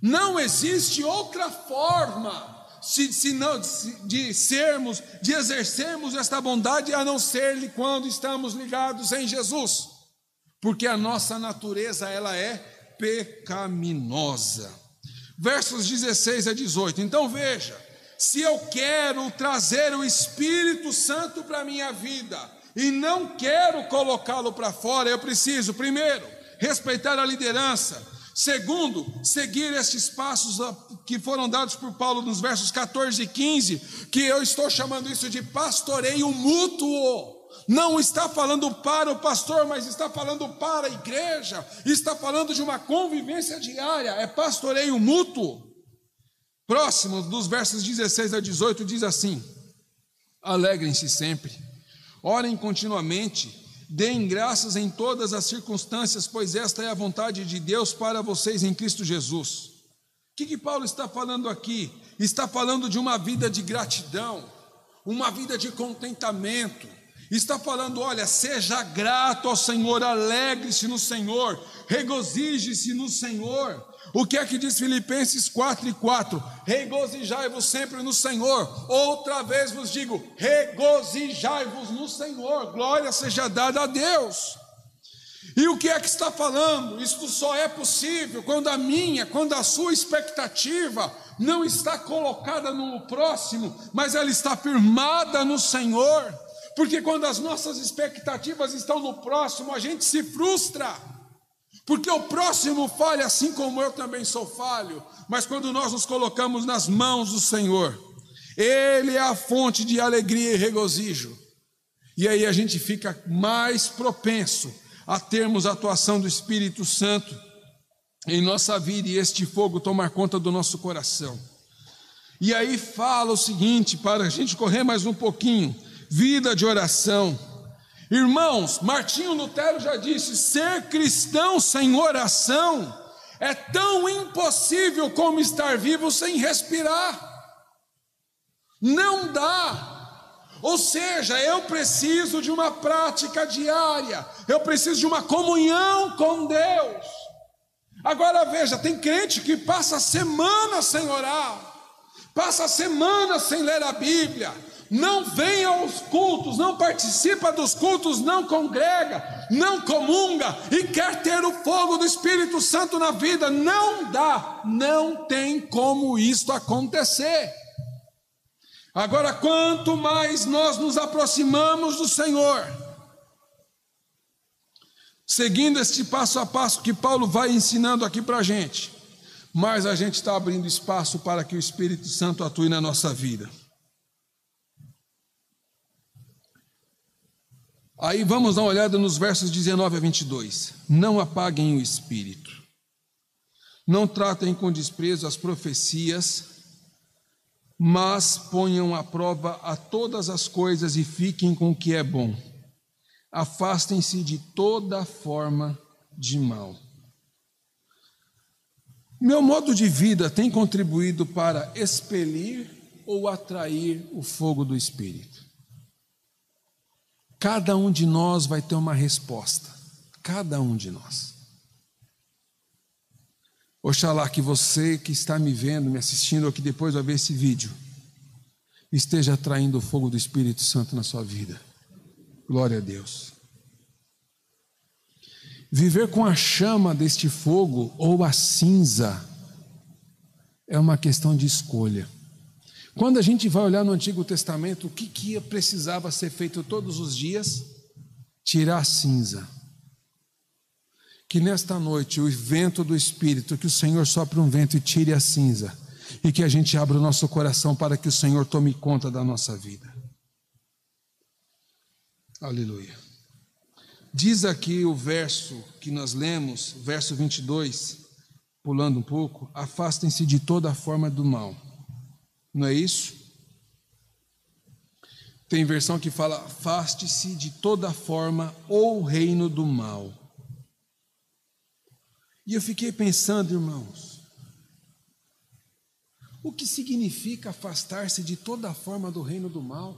Não existe outra forma se, se não, de sermos, de exercermos esta bondade a não ser quando estamos ligados em Jesus, porque a nossa natureza ela é pecaminosa. Versos 16 a 18. Então veja, se eu quero trazer o Espírito Santo para a minha vida e não quero colocá-lo para fora, eu preciso, primeiro, respeitar a liderança Segundo, seguir estes passos que foram dados por Paulo nos versos 14 e 15, que eu estou chamando isso de pastoreio mútuo. Não está falando para o pastor, mas está falando para a igreja, está falando de uma convivência diária, é pastoreio mútuo. Próximo, dos versos 16 a 18, diz assim: Alegrem-se sempre, orem continuamente, Deem graças em todas as circunstâncias, pois esta é a vontade de Deus para vocês em Cristo Jesus. O que, que Paulo está falando aqui? Está falando de uma vida de gratidão, uma vida de contentamento. Está falando, olha, seja grato ao Senhor, alegre-se no Senhor, regozije-se no Senhor. O que é que diz Filipenses 4 e 4? Regozijai-vos sempre no Senhor. Outra vez vos digo: regozijai-vos no Senhor. Glória seja dada a Deus. E o que é que está falando? Isto só é possível quando a minha, quando a sua expectativa não está colocada no próximo, mas ela está firmada no Senhor. Porque quando as nossas expectativas estão no próximo, a gente se frustra. Porque o próximo falha assim como eu também sou falho, mas quando nós nos colocamos nas mãos do Senhor, Ele é a fonte de alegria e regozijo. E aí a gente fica mais propenso a termos a atuação do Espírito Santo em nossa vida e este fogo tomar conta do nosso coração. E aí fala o seguinte, para a gente correr mais um pouquinho: vida de oração. Irmãos, Martinho Lutero já disse: ser cristão sem oração é tão impossível como estar vivo sem respirar. Não dá. Ou seja, eu preciso de uma prática diária, eu preciso de uma comunhão com Deus. Agora veja, tem crente que passa semanas sem orar, passa semanas sem ler a Bíblia, não vem aos cultos, não participa dos cultos, não congrega, não comunga e quer ter o fogo do Espírito Santo na vida, não dá, não tem como isto acontecer. Agora, quanto mais nós nos aproximamos do Senhor, seguindo este passo a passo que Paulo vai ensinando aqui para a gente, mais a gente está abrindo espaço para que o Espírito Santo atue na nossa vida. Aí vamos dar uma olhada nos versos 19 a 22. Não apaguem o espírito. Não tratem com desprezo as profecias, mas ponham à prova a todas as coisas e fiquem com o que é bom. Afastem-se de toda forma de mal. Meu modo de vida tem contribuído para expelir ou atrair o fogo do espírito? Cada um de nós vai ter uma resposta. Cada um de nós. Oxalá que você que está me vendo, me assistindo, ou que depois vai ver esse vídeo, esteja atraindo o fogo do Espírito Santo na sua vida. Glória a Deus. Viver com a chama deste fogo ou a cinza é uma questão de escolha. Quando a gente vai olhar no Antigo Testamento, o que, que precisava ser feito todos os dias? Tirar a cinza. Que nesta noite o vento do Espírito, que o Senhor sopre um vento e tire a cinza, e que a gente abra o nosso coração para que o Senhor tome conta da nossa vida. Aleluia. Diz aqui o verso que nós lemos, verso 22, pulando um pouco: afastem-se de toda forma do mal. Não é isso? Tem versão que fala: afaste-se de toda forma ou reino do mal. E eu fiquei pensando, irmãos, o que significa afastar-se de toda forma do reino do mal?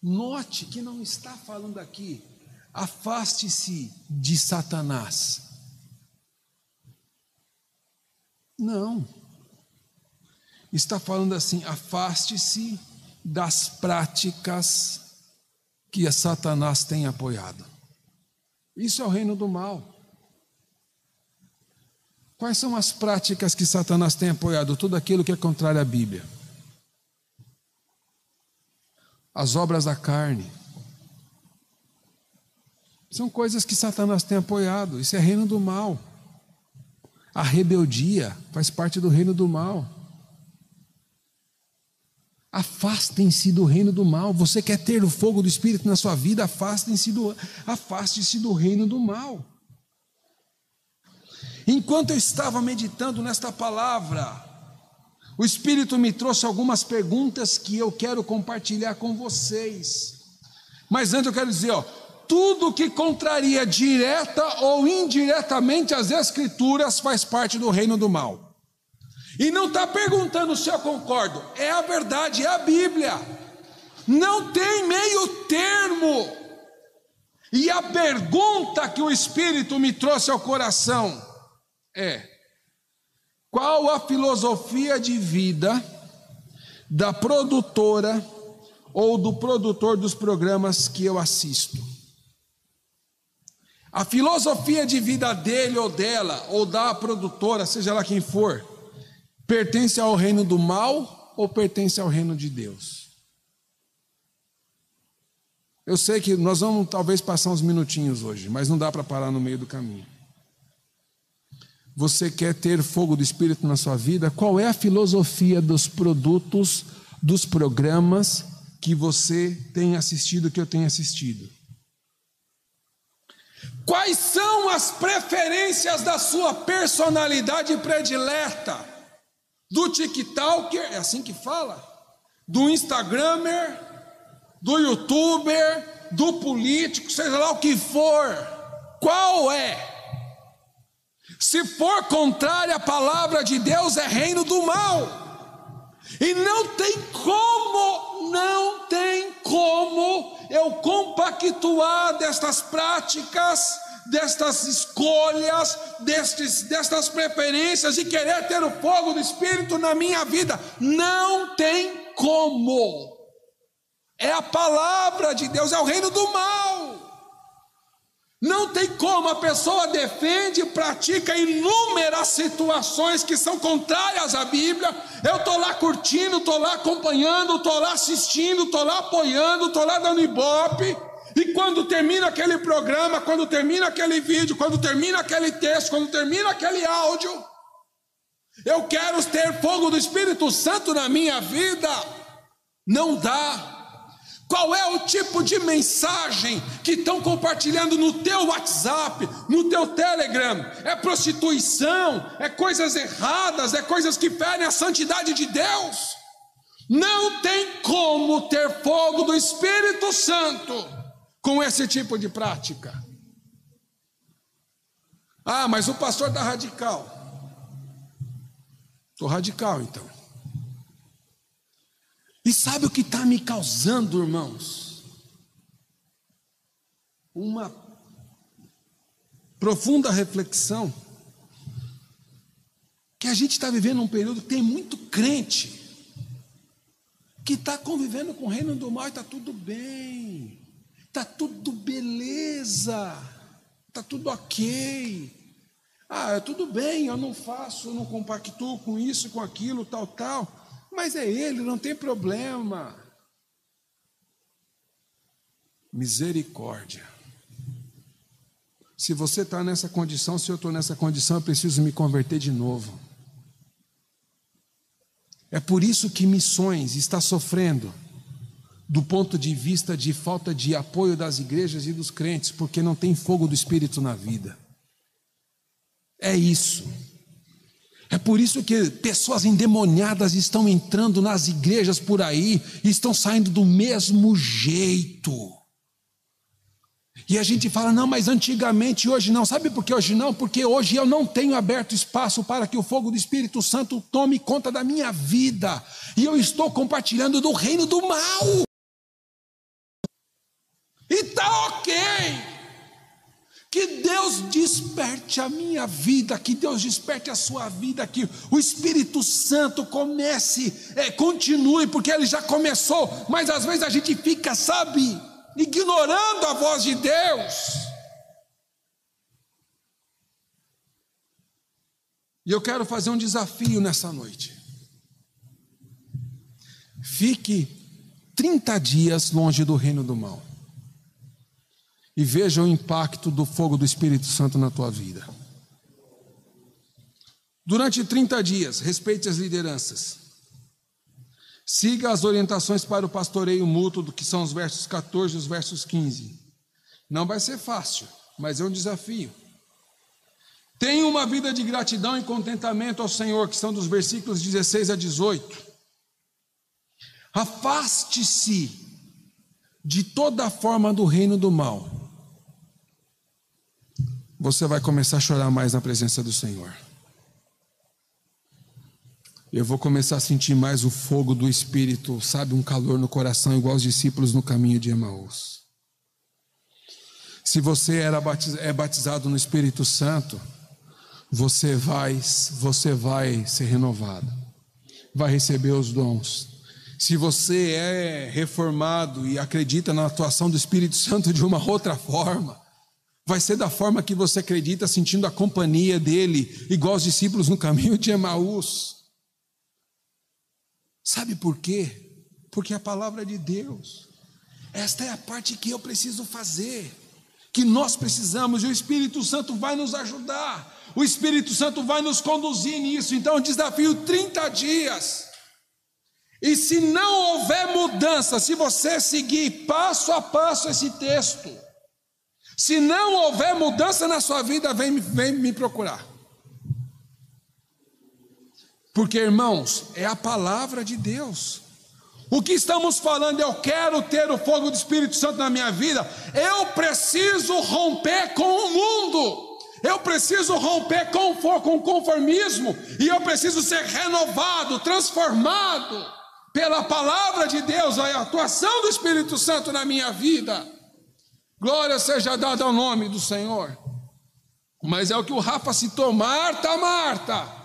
Note que não está falando aqui, afaste-se de Satanás. Não está falando assim: afaste-se das práticas que Satanás tem apoiado. Isso é o reino do mal. Quais são as práticas que Satanás tem apoiado? Tudo aquilo que é contrário à Bíblia. As obras da carne. São coisas que Satanás tem apoiado. Isso é reino do mal. A rebeldia faz parte do reino do mal. Afastem-se do reino do mal. Você quer ter o fogo do Espírito na sua vida? Afastem-se do, afaste-se do reino do mal. Enquanto eu estava meditando nesta palavra, o Espírito me trouxe algumas perguntas que eu quero compartilhar com vocês. Mas antes eu quero dizer, ó, tudo que contraria direta ou indiretamente as Escrituras faz parte do reino do mal. E não está perguntando se eu concordo, é a verdade, é a Bíblia. Não tem meio termo. E a pergunta que o Espírito me trouxe ao coração é: qual a filosofia de vida da produtora ou do produtor dos programas que eu assisto? A filosofia de vida dele ou dela, ou da produtora, seja lá quem for, Pertence ao reino do mal ou pertence ao reino de Deus? Eu sei que nós vamos talvez passar uns minutinhos hoje, mas não dá para parar no meio do caminho. você quer ter fogo do Espírito na sua vida, qual é a filosofia dos produtos, dos programas que você tem assistido, que eu tenho assistido? Quais são as preferências da sua personalidade predileta? Do TikToker, é assim que fala? Do Instagramer, do YouTuber, do político, seja lá o que for. Qual é? Se for contrária à palavra de Deus, é reino do mal. E não tem como, não tem como eu compactuar destas práticas, destas escolhas, destes, destas preferências e querer ter o fogo do Espírito na minha vida. Não tem como. É a palavra de Deus, é o reino do mal. Não tem como, a pessoa defende e pratica inúmeras situações que são contrárias à Bíblia. Eu estou lá curtindo, estou lá acompanhando, estou lá assistindo, estou lá apoiando, estou lá dando ibope. E quando termina aquele programa, quando termina aquele vídeo, quando termina aquele texto, quando termina aquele áudio, eu quero ter fogo do Espírito Santo na minha vida. Não dá. Qual é o tipo de mensagem que estão compartilhando no teu WhatsApp, no teu Telegram? É prostituição, é coisas erradas, é coisas que ferem a santidade de Deus. Não tem como ter fogo do Espírito Santo com esse tipo de prática. Ah, mas o pastor está radical. Estou radical então. E sabe o que está me causando, irmãos? Uma profunda reflexão. Que a gente está vivendo um período que tem muito crente que está convivendo com o reino do mal e está tudo bem, está tudo beleza, está tudo ok. Ah, é tudo bem, eu não faço, eu não compactuo com isso, com aquilo, tal, tal. Mas é ele, não tem problema. Misericórdia. Se você está nessa condição, se eu estou nessa condição, eu preciso me converter de novo. É por isso que missões está sofrendo, do ponto de vista de falta de apoio das igrejas e dos crentes, porque não tem fogo do Espírito na vida. É isso. É por isso que pessoas endemoniadas estão entrando nas igrejas por aí e estão saindo do mesmo jeito. E a gente fala, não, mas antigamente, hoje não. Sabe por que hoje não? Porque hoje eu não tenho aberto espaço para que o fogo do Espírito Santo tome conta da minha vida. E eu estou compartilhando do reino do mal. E está ok. Que Deus desperte a minha vida, que Deus desperte a sua vida, que o Espírito Santo comece, é, continue, porque ele já começou, mas às vezes a gente fica, sabe, ignorando a voz de Deus. E eu quero fazer um desafio nessa noite. Fique 30 dias longe do reino do mal e veja o impacto do fogo do Espírito Santo na tua vida. Durante 30 dias, respeite as lideranças. Siga as orientações para o pastoreio mútuo, que são os versos 14 e os versos 15. Não vai ser fácil, mas é um desafio. Tenha uma vida de gratidão e contentamento ao Senhor, que são dos versículos 16 a 18. Afaste-se de toda forma do reino do mal você vai começar a chorar mais na presença do Senhor. Eu vou começar a sentir mais o fogo do Espírito, sabe, um calor no coração, igual os discípulos no caminho de Emaús. Se você era é batizado no Espírito Santo, você vai, você vai ser renovado, vai receber os dons. Se você é reformado e acredita na atuação do Espírito Santo de uma outra forma, Vai ser da forma que você acredita, sentindo a companhia dele, igual os discípulos no caminho de Emaús. Sabe por quê? Porque a palavra de Deus. Esta é a parte que eu preciso fazer, que nós precisamos, e o Espírito Santo vai nos ajudar. O Espírito Santo vai nos conduzir nisso. Então, desafio 30 dias. E se não houver mudança, se você seguir passo a passo esse texto, se não houver mudança na sua vida, vem, vem me procurar. Porque, irmãos, é a palavra de Deus. O que estamos falando, eu quero ter o fogo do Espírito Santo na minha vida, eu preciso romper com o mundo. Eu preciso romper com, o conformismo e eu preciso ser renovado, transformado pela palavra de Deus, a atuação do Espírito Santo na minha vida. Glória seja dada ao nome do Senhor. Mas é o que o Rafa citou: Marta, Marta.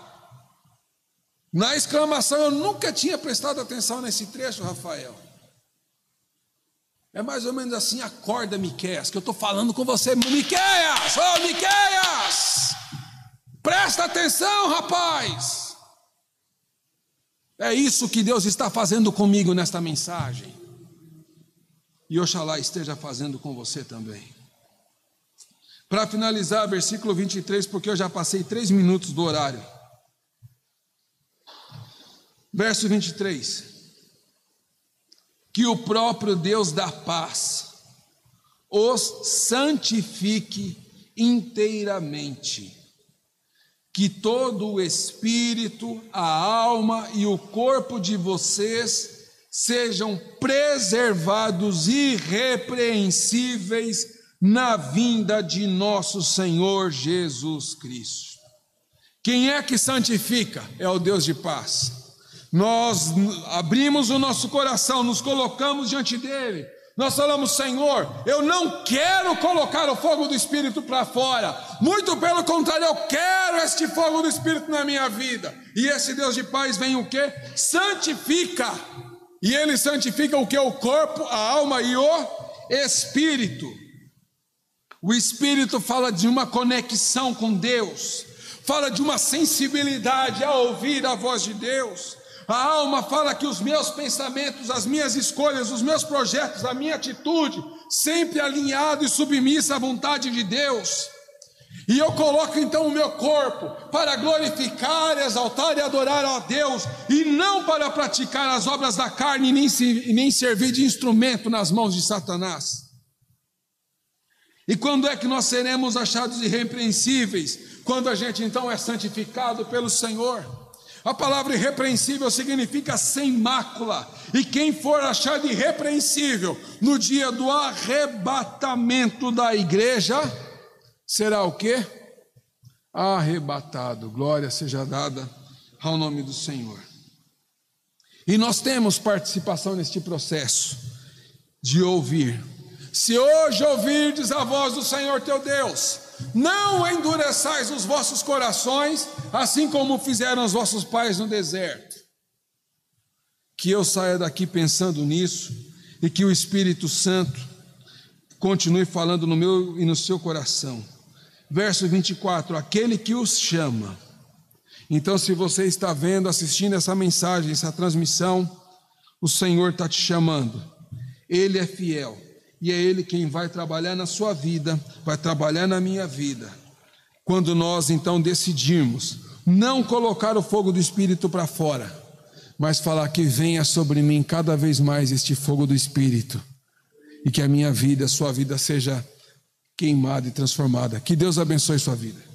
Na exclamação, eu nunca tinha prestado atenção nesse trecho, Rafael. É mais ou menos assim, acorda, Miqueias, que eu estou falando com você, Miqueias, ô oh, Miqueias! Presta atenção, rapaz! É isso que Deus está fazendo comigo nesta mensagem. E Oxalá esteja fazendo com você também. Para finalizar, versículo 23, porque eu já passei três minutos do horário. Verso 23. Que o próprio Deus da paz os santifique inteiramente que todo o espírito, a alma e o corpo de vocês sejam preservados irrepreensíveis na vinda de nosso Senhor Jesus Cristo. Quem é que santifica? É o Deus de paz. Nós abrimos o nosso coração, nos colocamos diante dele nós falamos, Senhor, eu não quero colocar o fogo do Espírito para fora, muito pelo contrário, eu quero este fogo do Espírito na minha vida. E esse Deus de paz vem o que? Santifica. E ele santifica o que? O corpo, a alma e o espírito. O espírito fala de uma conexão com Deus, fala de uma sensibilidade a ouvir a voz de Deus. A alma fala que os meus pensamentos, as minhas escolhas, os meus projetos, a minha atitude, sempre alinhado e submissa à vontade de Deus. E eu coloco então o meu corpo para glorificar, exaltar e adorar a Deus, e não para praticar as obras da carne, nem, se, nem servir de instrumento nas mãos de Satanás. E quando é que nós seremos achados irrepreensíveis? Quando a gente então é santificado pelo Senhor. A palavra irrepreensível significa sem mácula. E quem for achado irrepreensível no dia do arrebatamento da igreja, será o quê? Arrebatado. Glória seja dada ao nome do Senhor. E nós temos participação neste processo de ouvir. Se hoje ouvirdes a voz do Senhor teu Deus, não endureçais os vossos corações, assim como fizeram os vossos pais no deserto. Que eu saia daqui pensando nisso e que o Espírito Santo continue falando no meu e no seu coração. Verso 24: Aquele que os chama. Então, se você está vendo, assistindo essa mensagem, essa transmissão, o Senhor está te chamando. Ele é fiel e é Ele quem vai trabalhar na sua vida, vai trabalhar na minha vida. Quando nós então decidimos não colocar o fogo do Espírito para fora, mas falar que venha sobre mim cada vez mais este fogo do Espírito, e que a minha vida, a sua vida seja queimada e transformada. Que Deus abençoe sua vida.